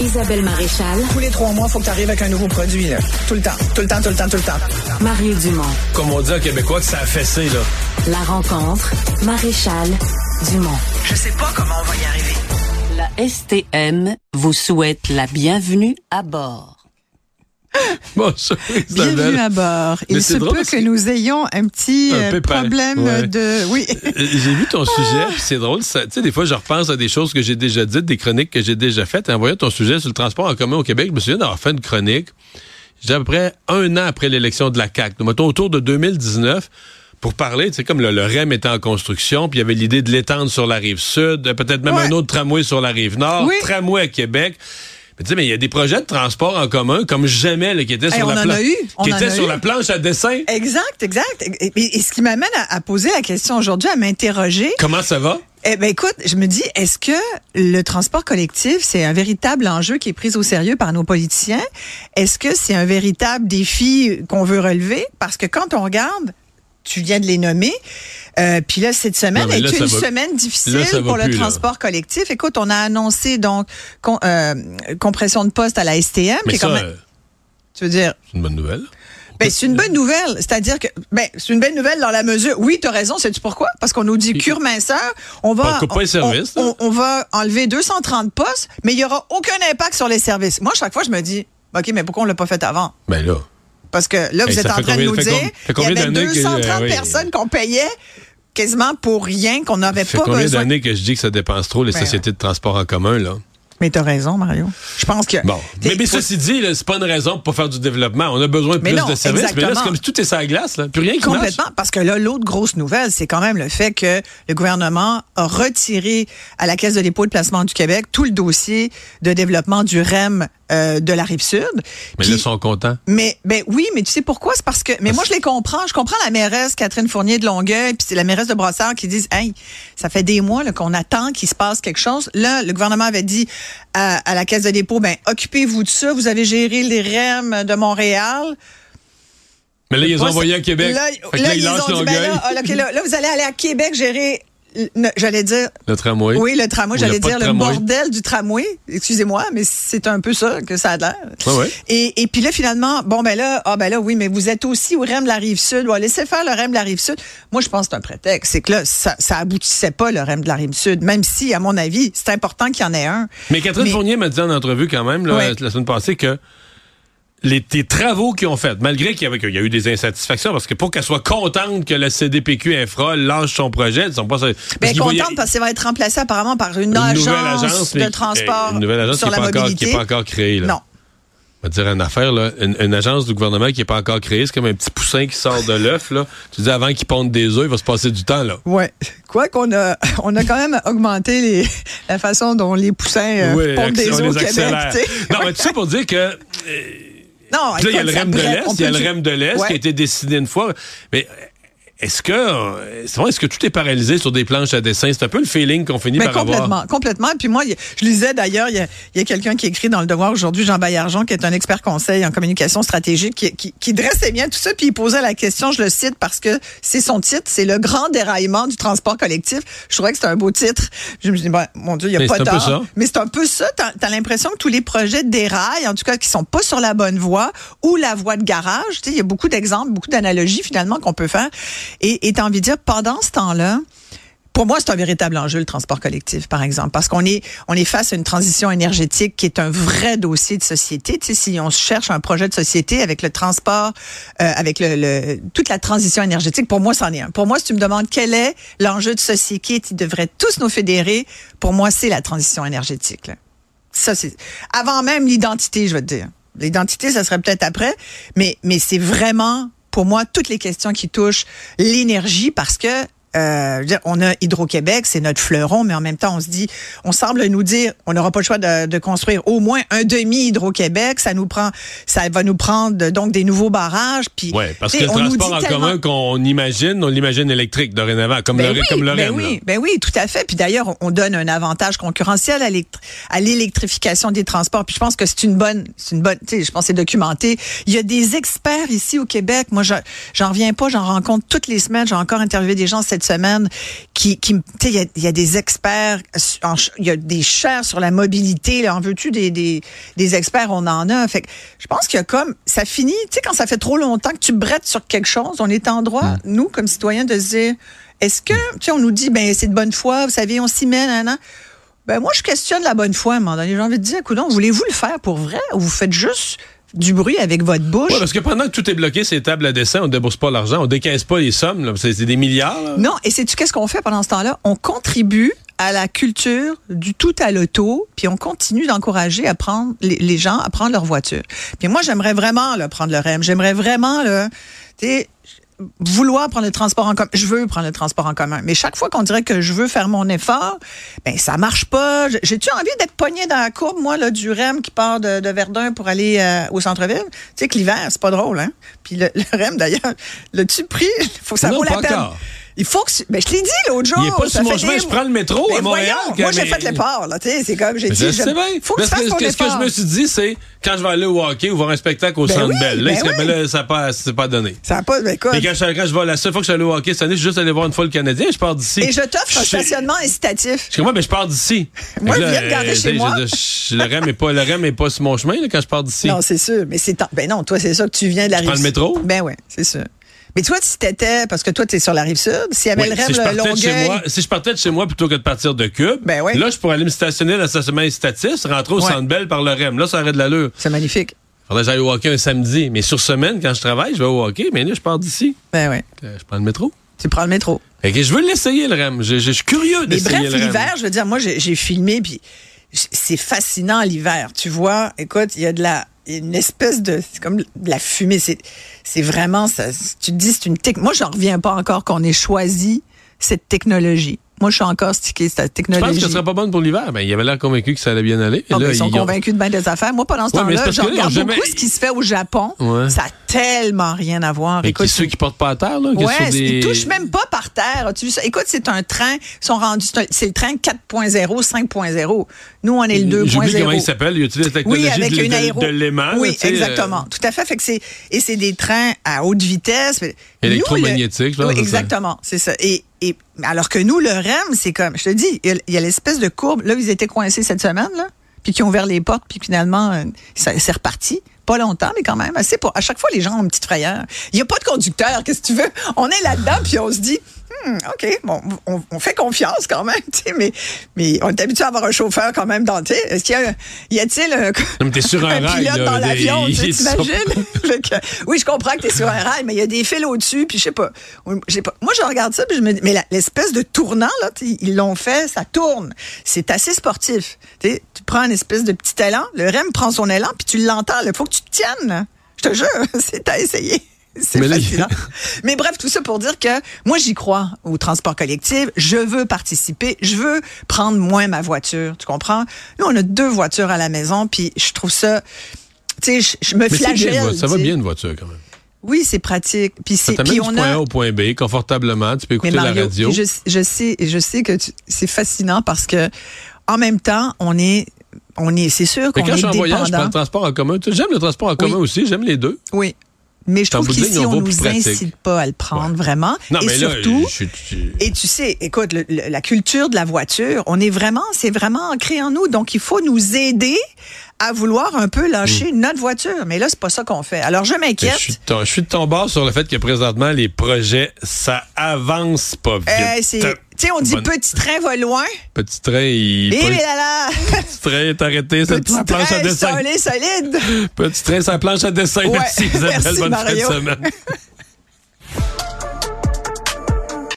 Isabelle Maréchal. Tous les trois mois, il faut que tu arrives avec un nouveau produit. Là. Tout le temps, tout le temps, tout le temps, tout le temps. Mario Dumont. Comme on dit en québécois que ça a fessé, là. La rencontre. Maréchal Dumont. Je sais pas comment on va y arriver. La STM vous souhaite la bienvenue à bord. Bonjour, Isabelle. Bienvenue à bord. Il c'est se peut que que- nous ayons un petit Un euh, problème ouais. de... Oui. Euh, J'ai vu ton sujet, puis c'est drôle. Tu sais, des fois, je repense à des choses que j'ai déjà dites, des chroniques que j'ai déjà faites. En voyant ton sujet sur le transport en commun au Québec, je me souviens d'avoir fait une chronique, j'ai à peu près un an après l'élection de la CAQ, donc, mettons autour de 2019, pour parler, sais, comme le, le REM était en construction, puis il y avait l'idée de l'étendre sur la rive sud, peut-être même Ouais. un autre tramway sur la rive nord, Oui. tramway à Québec. Mais tu sais, mais il y a des projets de transport en commun comme jamais là, qui étaient Hey, sur on la en plan- a eu, on qui en étaient sur eu. la planche à dessin. Exact, exact. Et, et- et ce qui m'amène à, à poser la question aujourd'hui, à m'interroger. Comment ça va? Eh ben écoute, je me dis, est-ce que le transport collectif, c'est un véritable enjeu qui est pris au sérieux par nos politiciens? Est-ce que c'est un véritable défi qu'on veut relever? Parce que quand on regarde, tu viens de les nommer, euh, puis là, cette semaine Non, est une va- semaine difficile là, pour le là. transport collectif. Écoute, on a annoncé donc con- euh, compression de poste à la STM, Mais qui est ça, quand même, euh, tu veux dire, c'est une bonne nouvelle. ben, c'est une bonne nouvelle. C'est-à-dire que, ben, c'est une bonne nouvelle dans la mesure. Oui, tu as raison. Sais-tu pourquoi? Parce qu'on nous dit cure minceur. On va, On coupe pas les services, on, là. on- on va enlever 230 postes, mais il y aura aucun impact sur les services. Moi, chaque fois, je me dis, OK, mais pourquoi on l'a pas fait avant? Ben là. Parce que là, vous Hey, êtes en train de nous dire, com- fait il y avait d'années que- 230 euh, oui. personnes qu'on payait quasiment pour rien, qu'on n'avait Ça fait pas combien besoin. d'années que je dis que ça dépense trop les Ben, sociétés de transport en commun, là? Mais t'as raison, Mario. Je pense que. Bon. Mais, mais ceci dit, c'est pas une raison pour faire du développement. On a besoin de Mais plus non, de services. Mais là, c'est comme si tout est sur la glace, là. Plus rien qui Complètement, marche. parce que là, l'autre grosse nouvelle, c'est quand même le fait que le gouvernement a retiré à la Caisse de dépôt et de placement du Québec tout le dossier de développement du REM euh, de la rive sud. Mais Puis- là, ils sont contents. mais ben oui, mais tu sais pourquoi? C'est parce que mais moi je les comprends, je comprends la mairesse Catherine Fournier de Longueuil puis c'est la mairesse de Brossard qui disent "Hey, ça fait des mois qu'on attend qu'il se passe quelque chose." Là, le gouvernement avait dit à, à la caisse de dépôt "Ben occupez-vous de ça, vous avez géré les REM de Montréal." Mais là, ils les ont envoyés à Québec. Là, ils ont dit, ben là, ah, là, vous allez aller à Québec gérer, j'allais dire, Le tramway. oui, le tramway, j'allais dire le tramway. bordel du tramway. Excusez-moi, mais c'est un peu ça que ça a l'air. Ouais. Et, et puis là, finalement, bon, ben là, ah, ben là, oui, mais vous êtes aussi au REM de la Rive-Sud. Ouais, laissez faire le REM de la Rive-Sud. Moi, je pense que c'est un prétexte. C'est que là, ça, ça aboutissait pas, le REM de la Rive-Sud. Même si, à mon avis, c'est important qu'il y en ait un. Mais Catherine Mais- Fournier m'a dit en entrevue quand même, là, Ouais. la semaine passée, que les, les travaux qu'ils ont faits, malgré qu'il y, a eu des insatisfactions, parce que pour qu'elle soit contente que la CDPQ Infra lâche son projet, ils sont pas... parce Ben, voyaient- contente parce que ça va être remplacé apparemment par une, une agence, nouvelle agence mais de transport une nouvelle agence sur qui la n'est pas, encore- qui mobilité. est pas encore créée. Là. Non. On va dire une affaire, là. Une, une agence du gouvernement qui n'est pas encore créée, c'est comme un petit poussin qui sort de l'œuf. là. Tu dis avant qu'il ponde des œufs, il va se passer du temps. là. Ouais. Quoi qu'on a, on a quand même augmenté les, la façon dont les poussins euh, Oui, pondent des œufs au Québec. Non, mais tout ça pour dire que Non, là, il y a le REM de l'Est, il y a le REM de l'Est qui a été décidé une fois. Mais est-ce que, euh, c'est vrai, est-ce que tout est paralysé sur des planches à dessin? C'est un peu le feeling qu'on finit Mais par complètement, avoir. complètement. Puis moi, je lisais d'ailleurs, il y a, quelqu'un qui écrit dans Le Devoir aujourd'hui, Jean Baillargeon, qui est un expert conseil en communication stratégique, qui, qui, qui dressait bien tout ça, puis il posait la question, je le cite parce que c'est son titre, c'est le grand déraillement du transport collectif. Je trouvais que c'était un beau titre. Je me dis, ben, mon Dieu, il n'y a Mais pas ça. Mais c'est un peu ça. T'as as, l'impression que tous les projets déraillent, en tout cas, qui sont pas sur la bonne voie ou la voie de garage. Tu sais, il y a beaucoup d'exemples, beaucoup d'analogies finalement qu'on peut faire. Et et t'as envie de dire, pendant ce temps-là, pour moi, c'est un véritable enjeu, le transport collectif, par exemple, parce qu'on est, on est face à une transition énergétique qui est un vrai dossier de société. Tu sais, si on cherche un projet de société avec le transport, euh, avec le, le- toute la transition énergétique, pour moi, c'en est un. Pour moi, si tu me demandes quel est l'enjeu de société qui devrait tous nous fédérer, pour moi, c'est la transition énergétique. là. Ça, c'est avant même l'identité, je veux te dire. L'identité, ça serait peut-être après, mais, mais c'est vraiment, pour moi, toutes les questions qui touchent l'énergie parce que euh, on a Hydro-Québec, c'est notre fleuron, mais en même temps, on se dit, on semble nous dire, on n'aura pas le choix de, de construire au moins un demi Hydro-Québec. Ça nous prend, ça va nous prendre donc des nouveaux barrages. Puis, Oui, parce que le transport en tellement- commun qu'on imagine, on l'imagine électrique dorénavant, comme ben le, oui, comme le ben REM, oui, ben oui, tout à fait. Puis d'ailleurs, on- on donne un avantage concurrentiel à l'électri- à l'électrification des transports. Puis je pense que c'est une bonne, c'est une bonne, tu sais, je pense c'est documenté. Il y a des experts ici au Québec. Moi, je- j'en reviens pas, j'en rencontre toutes les semaines. J'ai encore interviewé des gens cette cette semaine qui, qui tu sais, il y a, il y a des experts, il y a des chaires sur la mobilité. Là, en veux-tu des, des, des experts? On en a. Fait que je pense qu'il y a comme, ça finit, tu sais, quand ça fait trop longtemps que tu brettes sur quelque chose, on est en droit, nous, comme citoyens, de se dire, est-ce que, tu sais, on nous dit, ben, c'est de bonne foi, vous savez, on s'y met, nan, nan. Ben, moi, je questionne la bonne foi à un moment donné. J'ai envie de dire, écoute, voulez-vous le faire pour vrai ou vous faites juste du bruit avec votre bouche? Ouais, parce que pendant que tout est bloqué, ces tables à dessin, on débourse pas l'argent, on décaisse pas les sommes, là. c'est des milliards. là. Non, et sais-tu qu'est-ce qu'on fait pendant ce temps-là? On contribue à la culture du tout à l'auto, puis on continue d'encourager à prendre les, les gens à prendre leur voiture. Puis moi, j'aimerais vraiment là, prendre le REM. J'aimerais vraiment là, tu sais, vouloir prendre le transport en commun. Je veux prendre le transport en commun. Mais chaque fois qu'on dirait que je veux faire mon effort, ben ça marche pas. J'ai-tu envie d'être pogné dans la courbe, moi, là, du REM qui part de, de Verdun pour aller euh, au centre-ville? Tu sais que l'hiver, c'est pas drôle, hein? Puis le, le REM, d'ailleurs, l'as-tu pris? faut que ça Non, vaut la pas peine. encore. Il faut que... tu- Ben, je l'ai dit l'autre jour. Il est pas sur mon chemin, des- je prends le métro Ben à Montréal. voyons, moi, j'ai mais- fait l'effort, là. Tu sais, c'est comme, j'ai Je dit, bien. faut que tu fasses ton que, ce que je me suis dit, c'est quand je vais aller au hockey ou voir un spectacle au Ben Centre oui, Bell. Là, ben il serait- oui. ben là, ça pas, c'est pas donné. Ça a pas, ben, écoute. Et quand je, quand je vais, la seule fois que je suis allé au hockey cette année, je suis juste allé voir une fois le Canadien, je pars d'ici. Et je t'offre un Je- stationnement incitatif. Je comprends, mais je pars d'ici. Moi, que je viens de garder euh, chez moi. je- je- le REM est pas, le REM est pas sur mon chemin, là, quand je pars d'ici. Non, c'est sûr. Mais c'est, en- ben non, toi, c'est ça que tu viens de la Je prends le métro? Ben oui, c'est sûr. Mais toi, si t'étais, parce que toi, t'es sur la rive sud, s'il y avait Oui, le si, rêve je le partais de chez moi, si je partais de chez moi plutôt que de partir de Cube, Ben oui. là, je pourrais aller me stationner dans le stationnement incitatif, rentrer au Ouais. Centre Bell par le REM. Là, ça aurait de l'allure. C'est magnifique. Faudrait que j'aille au hockey un samedi. Mais sur semaine, quand je travaille, je vais au hockey. Mais là, je pars d'ici. Ben oui. Euh, Je prends le métro. Tu prends le métro. Fait que je veux l'essayer, le REM. Je, je- je suis curieux d'essayer bref, le REM. l'hiver, je veux dire, moi, j'ai j'ai filmé, puis c'est fascinant l'hiver. Tu vois, écoute, il y a de la une espèce de c'est comme de la fumée. C'est c'est vraiment ça tu te dis c'est une technologie moi j'en reviens pas encore qu'on ait choisi cette technologie moi je suis encore stické cette Je pense technologie que ce serait pas bonne pour l'hiver. Ben, il avait l'air convaincu que ça allait bien aller. Et Ah, là, ils sont ils ont- convaincus de bien des affaires. Moi, pendant ce Ouais, temps-là, je regarde jamais- beaucoup ce qui se fait au Japon. Ouais. Ça a tellement rien à voir. Et qui, ceux qui portent pas à terre, là, qui Ouais, des... ils touchent même pas par terre. Vu ça? Écoute, c'est un train, ils sont rendus, c'est le train 4.0, 5.0 Nous, on est le 2.0. J'oublie comment il s'appelle. Il utilise la technologie Oui, avec de, une aéro. de l'aimant. Oui, là, tu sais, exactement. Tout à fait. Fait que c'est et c'est des trains à haute vitesse. Nous, Électromagnétique, le- pense, Oui, exactement. C'est ça. Et, et alors que nous, le REM, c'est comme, je te dis, il y a- l'espèce de courbe. Là, ils étaient coincés cette semaine, là, puis qui ont ouvert les portes, puis finalement, euh, ça c'est reparti. Pas longtemps, mais quand même assez. Pour, à chaque fois, les gens ont une petite frayeur. Il n'y a pas de conducteur, qu'est-ce que tu veux? On est là-dedans, puis on se dit, Hmm, OK, bon, on, on fait confiance quand même, tu sais, mais, mais on est habitué à avoir un chauffeur quand même dans, tu sais, est-ce qu'il y a, y a-t-il un, Non, t'es sur un rail, pilote là, dans l'avion, tu t'imagines? Oui, je comprends que t'es sur un rail, mais il y a des fils au-dessus, puis je sais pas. Moi, je regarde ça, puis je me dis, mais l'espèce de tournant, là, tu ils l'ont fait, ça tourne. C'est assez sportif. Tu tu prends une espèce de petit élan, le REM prend son élan, puis tu l'entends. Il faut que tu te tiennes. là. Je te jure, c'est à essayer. C'est Mais fascinant. Bref, tout ça pour dire que moi, j'y crois au transport collectif. Je veux participer. Je veux prendre moins ma voiture. Tu comprends? Nous, on a deux voitures à la maison, puis je trouve ça... Tu sais, je, je me Mais bien, flagelle. voiture. ça va bien une voiture quand même. Oui, c'est pratique. Puis c'est puis du on point a A au point B confortablement. Tu peux écouter Mario, la radio. je, je sais je sais que tu- c'est fascinant parce que en même temps, on est on est c'est sûr Mais qu'on quand est je suis en voyage, je prends le transport en commun. J'aime le transport en commun aussi. J'aime les deux. Oui. Mais je trouve qu'ici on plus nous pratique. incite pas à le prendre vraiment Non, et mais là, surtout je suis- et tu sais, écoute, le- le- la culture de la voiture, on est vraiment, c'est vraiment ancré en nous. Donc, il faut nous aider à vouloir un peu lâcher notre voiture. Mais là, c'est pas ça qu'on fait. Alors, je Mais m'inquiète. Je suis, de ton, je suis de ton bord sur le fait que présentement, les projets, ça avance pas vite. Euh, tu sais, on dit Bonne- petit train va loin. Petit train, il. Et pas- là là, Petit train est arrêté la planche à train dessin. solide, solide. Petit train la planche à dessin. Ouais. Merci Isabelle. Merci, Bonne fin de Mario. semaine.